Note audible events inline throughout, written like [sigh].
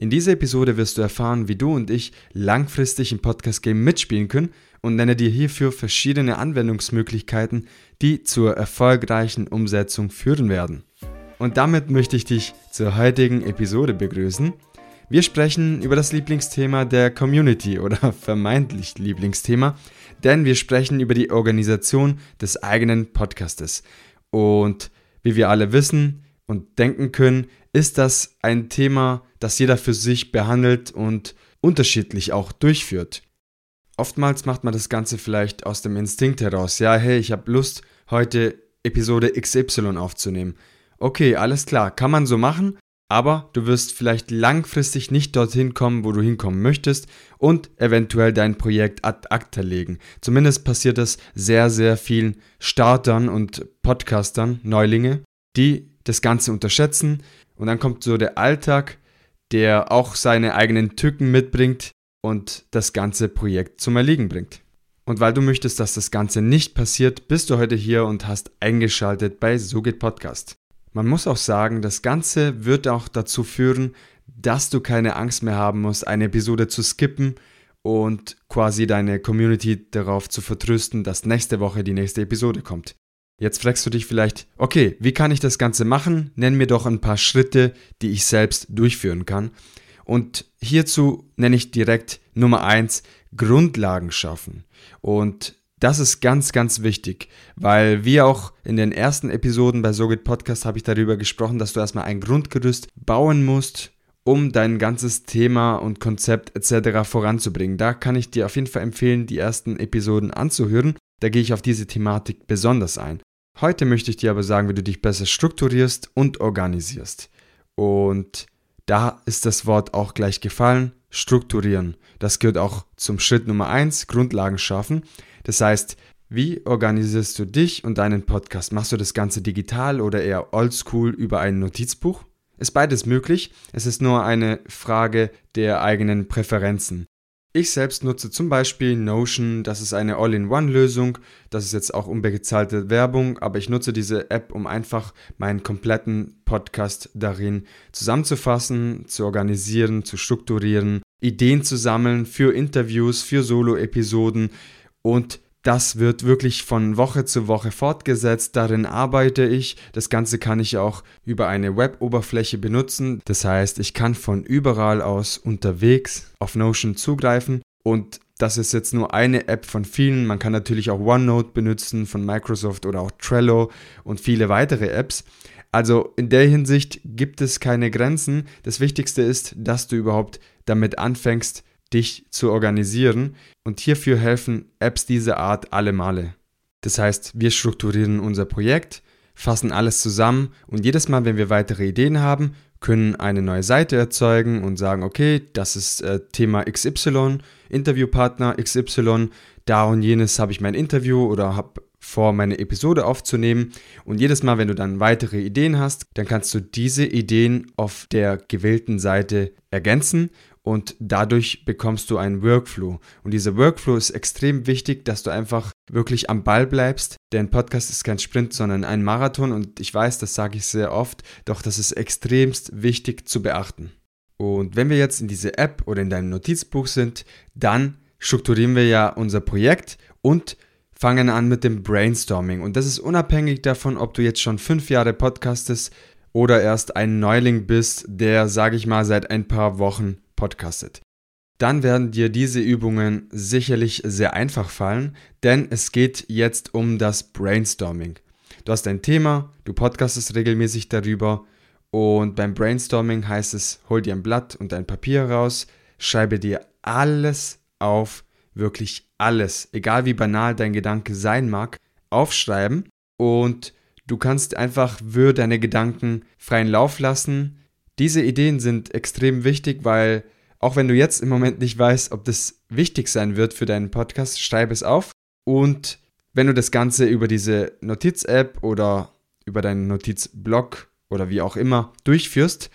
In dieser Episode wirst du erfahren, wie du und ich langfristig im Podcast-Game mitspielen können und nenne dir hierfür verschiedene Anwendungsmöglichkeiten, die zur erfolgreichen Umsetzung führen werden. Und damit möchte ich dich zur heutigen Episode begrüßen. Wir sprechen über das Lieblingsthema der Community oder [laughs] vermeintlich Lieblingsthema, denn wir sprechen über die Organisation des eigenen Podcastes. Und wie wir alle wissen und denken können, ist das ein Thema, das jeder für sich behandelt und unterschiedlich auch durchführt. Oftmals macht man das Ganze vielleicht aus dem Instinkt heraus. Ja, hey, ich habe Lust, heute Episode XY aufzunehmen. Okay, alles klar, kann man so machen, aber du wirst vielleicht langfristig nicht dorthin kommen, wo du hinkommen möchtest und eventuell dein Projekt ad acta legen. Zumindest passiert das sehr, sehr vielen Startern und Podcastern, Neulinge, die das Ganze unterschätzen und dann kommt so der Alltag, der auch seine eigenen Tücken mitbringt und das ganze Projekt zum Erliegen bringt. Und weil du möchtest, dass das Ganze nicht passiert, bist du heute hier und hast eingeschaltet bei So geht Podcast. Man muss auch sagen, das Ganze wird auch dazu führen, dass du keine Angst mehr haben musst, eine Episode zu skippen und quasi deine Community darauf zu vertrösten, dass nächste Woche die nächste Episode kommt. Jetzt fragst du dich vielleicht, okay, wie kann ich das Ganze machen? Nenn mir doch ein paar Schritte, die ich selbst durchführen kann. Und hierzu nenne ich direkt Nummer eins Grundlagen schaffen. Und das ist ganz, ganz wichtig, weil wie auch in den ersten Episoden bei SoGit Podcast habe ich darüber gesprochen, dass du erstmal ein Grundgerüst bauen musst, um dein ganzes Thema und Konzept etc. voranzubringen. Da kann ich dir auf jeden Fall empfehlen, die ersten Episoden anzuhören. Da gehe ich auf diese Thematik besonders ein. Heute möchte ich dir aber sagen, wie du dich besser strukturierst und organisierst. Und da ist das Wort auch gleich gefallen, strukturieren. Das gehört auch zum Schritt Nummer eins, Grundlagen schaffen. Das heißt, wie organisierst du dich und deinen Podcast? Machst du das Ganze digital oder eher oldschool über ein Notizbuch? Ist beides möglich, es ist nur eine Frage der eigenen Präferenzen. Ich selbst nutze zum Beispiel Notion, das ist eine All-in-One-Lösung, das ist jetzt auch unbezahlte Werbung, aber ich nutze diese App, um einfach meinen kompletten Podcast darin zusammenzufassen, zu organisieren, zu strukturieren, Ideen zu sammeln für Interviews, für Solo-Episoden und das wird wirklich von Woche zu Woche fortgesetzt. Darin arbeite ich. Das Ganze kann ich auch über eine Web-Oberfläche benutzen. Das heißt, ich kann von überall aus unterwegs auf Notion zugreifen. Und das ist jetzt nur eine App von vielen. Man kann natürlich auch OneNote benutzen von Microsoft oder auch Trello und viele weitere Apps. Also in der Hinsicht gibt es keine Grenzen. Das Wichtigste ist, dass du überhaupt damit anfängst, dich zu organisieren und hierfür helfen Apps dieser Art alle Male. Das heißt, wir strukturieren unser Projekt, fassen alles zusammen und jedes Mal, wenn wir weitere Ideen haben, können eine neue Seite erzeugen und sagen, okay, das ist äh, Thema XY, Interviewpartner XY, da und jenes habe ich mein Interview oder habe vor, meine Episode aufzunehmen. Und jedes Mal, wenn du dann weitere Ideen hast, dann kannst du diese Ideen auf der gewählten Seite ergänzen und dadurch bekommst du einen Workflow. Und dieser Workflow ist extrem wichtig, dass du einfach wirklich am Ball bleibst. Denn Podcast ist kein Sprint, sondern ein Marathon und ich weiß, das sage ich sehr oft, doch das ist extremst wichtig zu beachten. Und wenn wir jetzt in diese App oder in deinem Notizbuch sind, dann strukturieren wir ja unser Projekt und fangen an mit dem Brainstorming. Und das ist unabhängig davon, ob du jetzt schon fünf Jahre podcastest oder erst ein Neuling bist, der, sage ich mal, seit ein paar Wochen podcastet. Dann werden dir diese Übungen sicherlich sehr einfach fallen, denn es geht jetzt um das Brainstorming. Du hast ein Thema, du podcastest regelmäßig darüber und beim Brainstorming heißt es, hol dir ein Blatt und ein Papier raus, schreibe dir alles auf, wirklich alles, egal wie banal dein Gedanke sein mag, aufschreiben und du kannst einfach für deine Gedanken freien Lauf lassen, diese Ideen sind extrem wichtig, weil auch wenn du jetzt im Moment nicht weißt, ob das wichtig sein wird für deinen Podcast, schreib es auf. Und wenn du das Ganze über diese Notiz-App oder über deinen Notizblock oder wie auch immer durchführst,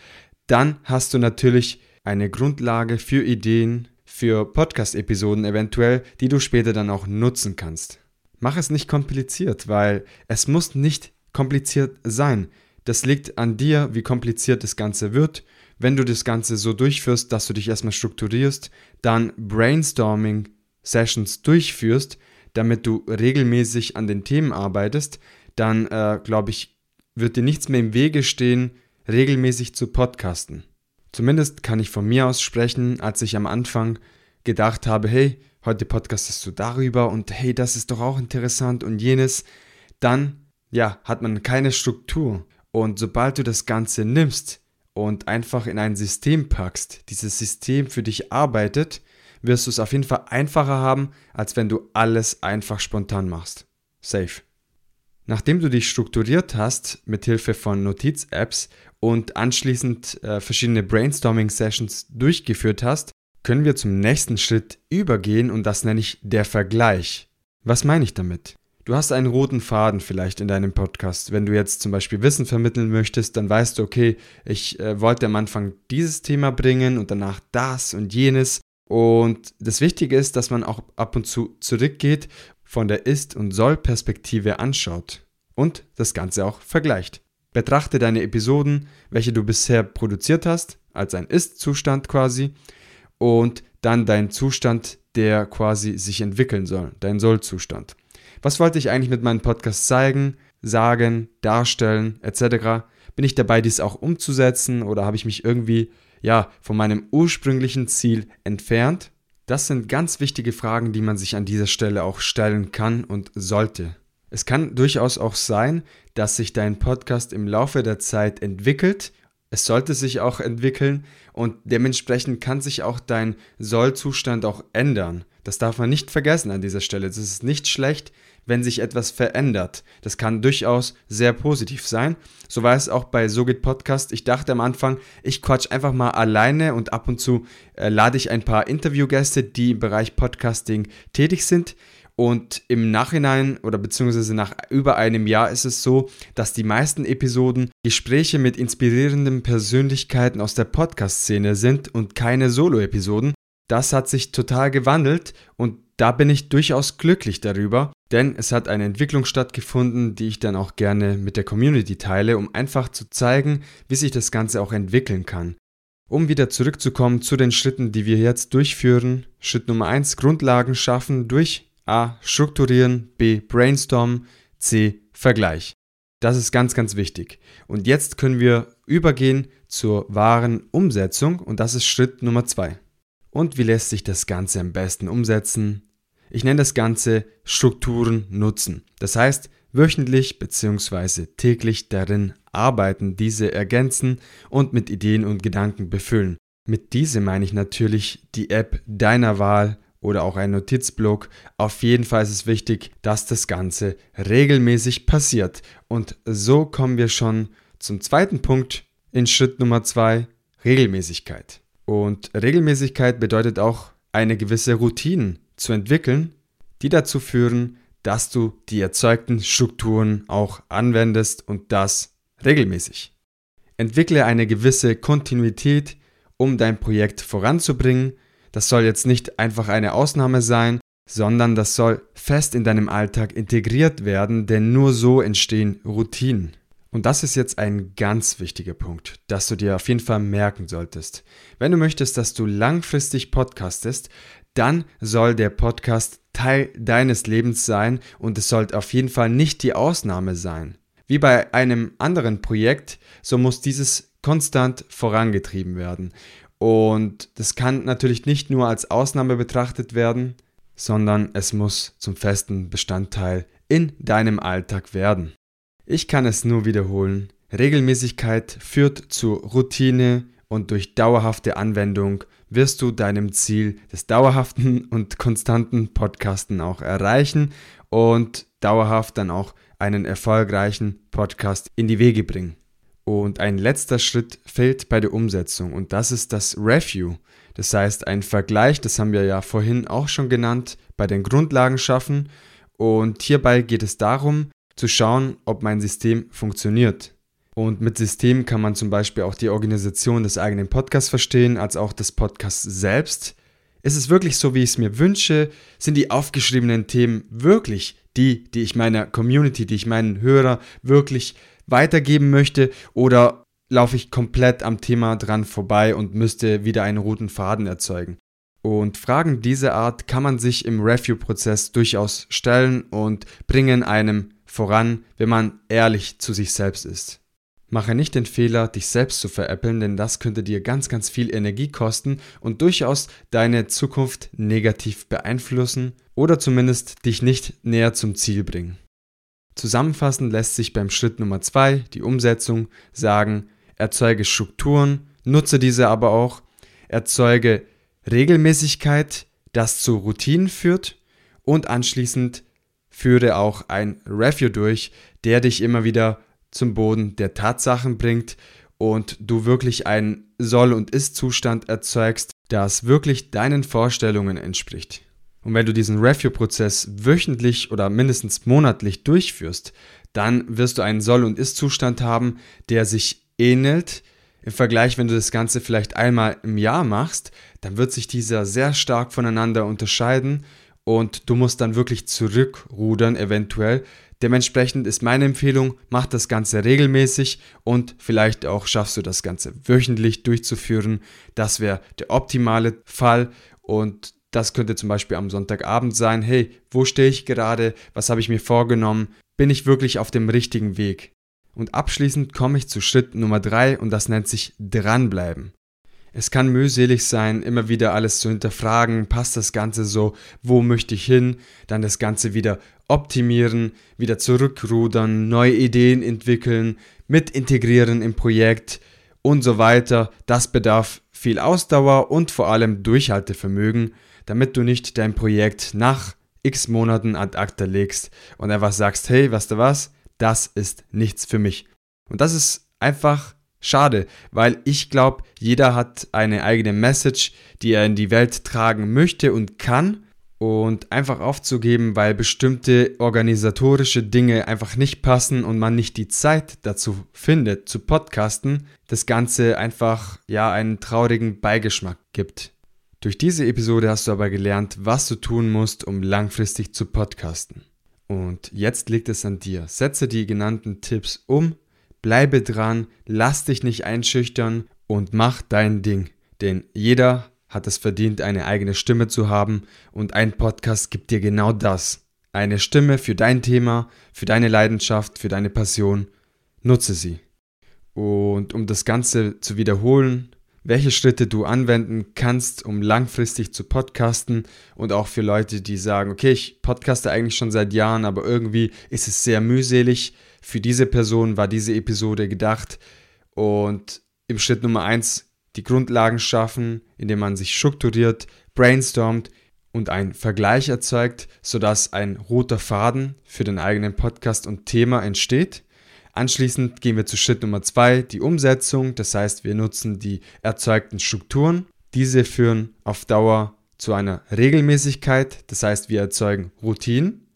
dann hast du natürlich eine Grundlage für Ideen, für Podcast-Episoden eventuell, die du später dann auch nutzen kannst. Mach es nicht kompliziert, weil es muss nicht kompliziert sein. Das liegt an dir, wie kompliziert das Ganze wird. Wenn du das Ganze so durchführst, dass du dich erstmal strukturierst, dann Brainstorming-Sessions durchführst, damit du regelmäßig an den Themen arbeitest, dann äh, glaube ich, wird dir nichts mehr im Wege stehen, regelmäßig zu podcasten. Zumindest kann ich von mir aus sprechen, als ich am Anfang gedacht habe, hey, heute podcastest du darüber und hey, das ist doch auch interessant und jenes, dann ja, hat man keine Struktur. Und sobald du das Ganze nimmst und einfach in ein System packst, dieses System für dich arbeitet, wirst du es auf jeden Fall einfacher haben, als wenn du alles einfach spontan machst. Safe. Nachdem du dich strukturiert hast mit Hilfe von Notiz-Apps und anschließend äh, verschiedene Brainstorming-Sessions durchgeführt hast, können wir zum nächsten Schritt übergehen und das nenne ich der Vergleich. Was meine ich damit? Du hast einen roten Faden vielleicht in deinem Podcast. Wenn du jetzt zum Beispiel Wissen vermitteln möchtest, dann weißt du, okay, ich äh, wollte am Anfang dieses Thema bringen und danach das und jenes. Und das Wichtige ist, dass man auch ab und zu zurückgeht, von der Ist- und Soll-Perspektive anschaut und das Ganze auch vergleicht. Betrachte deine Episoden, welche du bisher produziert hast, als ein Ist-Zustand quasi und dann dein Zustand, der quasi sich entwickeln soll, dein Soll-Zustand. Was wollte ich eigentlich mit meinem Podcast zeigen, sagen, darstellen, etc.? Bin ich dabei, dies auch umzusetzen oder habe ich mich irgendwie ja von meinem ursprünglichen Ziel entfernt? Das sind ganz wichtige Fragen, die man sich an dieser Stelle auch stellen kann und sollte. Es kann durchaus auch sein, dass sich dein Podcast im Laufe der Zeit entwickelt. Es sollte sich auch entwickeln und dementsprechend kann sich auch dein Sollzustand auch ändern. Das darf man nicht vergessen an dieser Stelle. Es ist nicht schlecht, wenn sich etwas verändert. Das kann durchaus sehr positiv sein. So war es auch bei Sogit Podcast. Ich dachte am Anfang, ich quatsch einfach mal alleine und ab und zu äh, lade ich ein paar Interviewgäste, die im Bereich Podcasting tätig sind. Und im Nachhinein oder beziehungsweise nach über einem Jahr ist es so, dass die meisten Episoden Gespräche mit inspirierenden Persönlichkeiten aus der Podcast-Szene sind und keine Solo-Episoden. Das hat sich total gewandelt und da bin ich durchaus glücklich darüber, denn es hat eine Entwicklung stattgefunden, die ich dann auch gerne mit der Community teile, um einfach zu zeigen, wie sich das Ganze auch entwickeln kann. Um wieder zurückzukommen zu den Schritten, die wir jetzt durchführen. Schritt Nummer 1, Grundlagen schaffen durch A. Strukturieren, B. Brainstormen, C. Vergleich. Das ist ganz, ganz wichtig. Und jetzt können wir übergehen zur wahren Umsetzung und das ist Schritt Nummer 2. Und wie lässt sich das Ganze am besten umsetzen? Ich nenne das Ganze Strukturen nutzen. Das heißt, wöchentlich bzw. täglich darin arbeiten, diese ergänzen und mit Ideen und Gedanken befüllen. Mit diese meine ich natürlich die App deiner Wahl oder auch ein Notizblock. Auf jeden Fall ist es wichtig, dass das Ganze regelmäßig passiert. Und so kommen wir schon zum zweiten Punkt in Schritt Nummer zwei, Regelmäßigkeit. Und Regelmäßigkeit bedeutet auch eine gewisse Routine zu entwickeln, die dazu führen, dass du die erzeugten Strukturen auch anwendest und das regelmäßig. Entwickle eine gewisse Kontinuität, um dein Projekt voranzubringen. Das soll jetzt nicht einfach eine Ausnahme sein, sondern das soll fest in deinem Alltag integriert werden, denn nur so entstehen Routinen. Und das ist jetzt ein ganz wichtiger Punkt, dass du dir auf jeden Fall merken solltest. Wenn du möchtest, dass du langfristig podcastest, dann soll der Podcast Teil deines Lebens sein und es sollte auf jeden Fall nicht die Ausnahme sein. Wie bei einem anderen Projekt, so muss dieses konstant vorangetrieben werden. Und das kann natürlich nicht nur als Ausnahme betrachtet werden, sondern es muss zum festen Bestandteil in deinem Alltag werden. Ich kann es nur wiederholen. Regelmäßigkeit führt zu Routine und durch dauerhafte Anwendung wirst du deinem Ziel des dauerhaften [laughs] und konstanten Podcasten auch erreichen und dauerhaft dann auch einen erfolgreichen Podcast in die Wege bringen. Und ein letzter Schritt fehlt bei der Umsetzung und das ist das Review. Das heißt ein Vergleich, das haben wir ja vorhin auch schon genannt, bei den Grundlagen schaffen. Und hierbei geht es darum, zu schauen, ob mein System funktioniert. Und mit System kann man zum Beispiel auch die Organisation des eigenen Podcasts verstehen, als auch des Podcasts selbst. Ist es wirklich so, wie ich es mir wünsche? Sind die aufgeschriebenen Themen wirklich die, die ich meiner Community, die ich meinen Hörer wirklich weitergeben möchte? Oder laufe ich komplett am Thema dran vorbei und müsste wieder einen roten Faden erzeugen. Und Fragen dieser Art kann man sich im Review-Prozess durchaus stellen und bringen einem voran, wenn man ehrlich zu sich selbst ist. Mache nicht den Fehler, dich selbst zu veräppeln, denn das könnte dir ganz, ganz viel Energie kosten und durchaus deine Zukunft negativ beeinflussen oder zumindest dich nicht näher zum Ziel bringen. Zusammenfassend lässt sich beim Schritt Nummer 2, die Umsetzung, sagen, erzeuge Strukturen, nutze diese aber auch, erzeuge Regelmäßigkeit, das zu Routinen führt und anschließend führe auch ein Review durch, der dich immer wieder zum Boden der Tatsachen bringt und du wirklich einen Soll- und Ist-Zustand erzeugst, das wirklich deinen Vorstellungen entspricht. Und wenn du diesen Review-Prozess wöchentlich oder mindestens monatlich durchführst, dann wirst du einen Soll- und Ist-Zustand haben, der sich ähnelt. Im Vergleich, wenn du das Ganze vielleicht einmal im Jahr machst, dann wird sich dieser sehr stark voneinander unterscheiden und du musst dann wirklich zurückrudern eventuell. Dementsprechend ist meine Empfehlung, mach das Ganze regelmäßig und vielleicht auch schaffst du das Ganze wöchentlich durchzuführen. Das wäre der optimale Fall und das könnte zum Beispiel am Sonntagabend sein. Hey, wo stehe ich gerade? Was habe ich mir vorgenommen? Bin ich wirklich auf dem richtigen Weg? Und abschließend komme ich zu Schritt Nummer drei und das nennt sich dranbleiben. Es kann mühselig sein, immer wieder alles zu hinterfragen, passt das Ganze so, wo möchte ich hin, dann das Ganze wieder optimieren, wieder zurückrudern, neue Ideen entwickeln, mit integrieren im Projekt und so weiter. Das bedarf viel Ausdauer und vor allem Durchhaltevermögen, damit du nicht dein Projekt nach x Monaten ad acta legst und einfach sagst, hey, weißt du was, das ist nichts für mich. Und das ist einfach Schade, weil ich glaube, jeder hat eine eigene Message, die er in die Welt tragen möchte und kann. Und einfach aufzugeben, weil bestimmte organisatorische Dinge einfach nicht passen und man nicht die Zeit dazu findet, zu podcasten, das Ganze einfach ja einen traurigen Beigeschmack gibt. Durch diese Episode hast du aber gelernt, was du tun musst, um langfristig zu podcasten. Und jetzt liegt es an dir. Setze die genannten Tipps um bleibe dran, lass dich nicht einschüchtern und mach dein Ding. Denn jeder hat es verdient, eine eigene Stimme zu haben und ein Podcast gibt dir genau das. Eine Stimme für dein Thema, für deine Leidenschaft, für deine Passion. Nutze sie. Und um das Ganze zu wiederholen, welche Schritte du anwenden kannst, um langfristig zu podcasten und auch für Leute, die sagen, okay, ich podcaste eigentlich schon seit Jahren, aber irgendwie ist es sehr mühselig, für diese Person war diese Episode gedacht. Und im Schritt Nummer eins die Grundlagen schaffen, indem man sich strukturiert, brainstormt und einen Vergleich erzeugt, sodass ein roter Faden für den eigenen Podcast und Thema entsteht. Anschließend gehen wir zu Schritt Nummer zwei, die Umsetzung. Das heißt, wir nutzen die erzeugten Strukturen. Diese führen auf Dauer zu einer Regelmäßigkeit. Das heißt, wir erzeugen Routinen.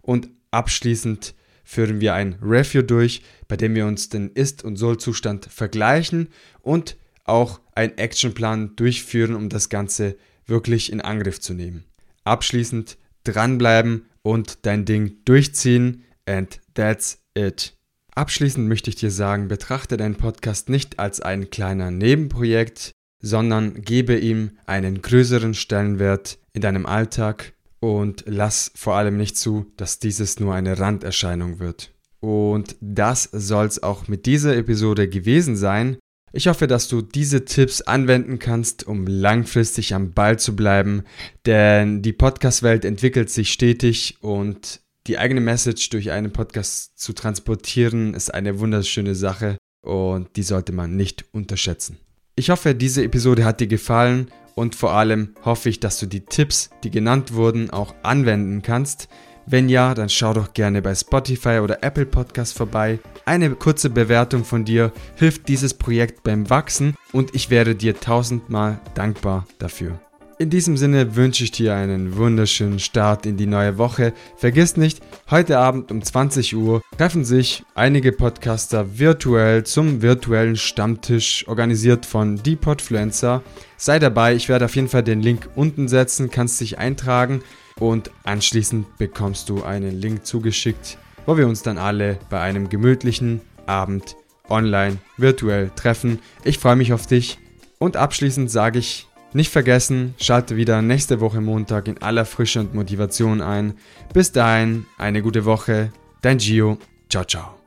Und abschließend führen wir ein Review durch, bei dem wir uns den Ist- und Soll-Zustand vergleichen und auch einen Actionplan durchführen, um das Ganze wirklich in Angriff zu nehmen. Abschließend dranbleiben und dein Ding durchziehen and that's it. Abschließend möchte ich dir sagen, betrachte deinen Podcast nicht als ein kleiner Nebenprojekt, sondern gebe ihm einen größeren Stellenwert in deinem Alltag und lass vor allem nicht zu, dass dieses nur eine Randerscheinung wird. Und das soll es auch mit dieser Episode gewesen sein. Ich hoffe, dass du diese Tipps anwenden kannst, um langfristig am Ball zu bleiben, denn die Podcast-Welt entwickelt sich stetig und die eigene Message durch einen Podcast zu transportieren ist eine wunderschöne Sache und die sollte man nicht unterschätzen. Ich hoffe, diese Episode hat dir gefallen und vor allem hoffe ich, dass du die Tipps, die genannt wurden, auch anwenden kannst. Wenn ja, dann schau doch gerne bei Spotify oder Apple Podcast vorbei. Eine kurze Bewertung von dir hilft dieses Projekt beim Wachsen und ich wäre dir tausendmal dankbar dafür. In diesem Sinne wünsche ich dir einen wunderschönen Start in die neue Woche. Vergiss nicht, heute Abend um 20 Uhr treffen sich einige Podcaster virtuell zum virtuellen Stammtisch, organisiert von Depodfluencer. Sei dabei, ich werde auf jeden Fall den Link unten setzen, kannst dich eintragen und anschließend bekommst du einen Link zugeschickt, wo wir uns dann alle bei einem gemütlichen Abend online, virtuell treffen. Ich freue mich auf dich. Und abschließend sage ich, nicht vergessen, schalte wieder nächste Woche Montag in aller Frische und Motivation ein. Bis dahin, eine gute Woche. Dein Gio. Ciao, ciao.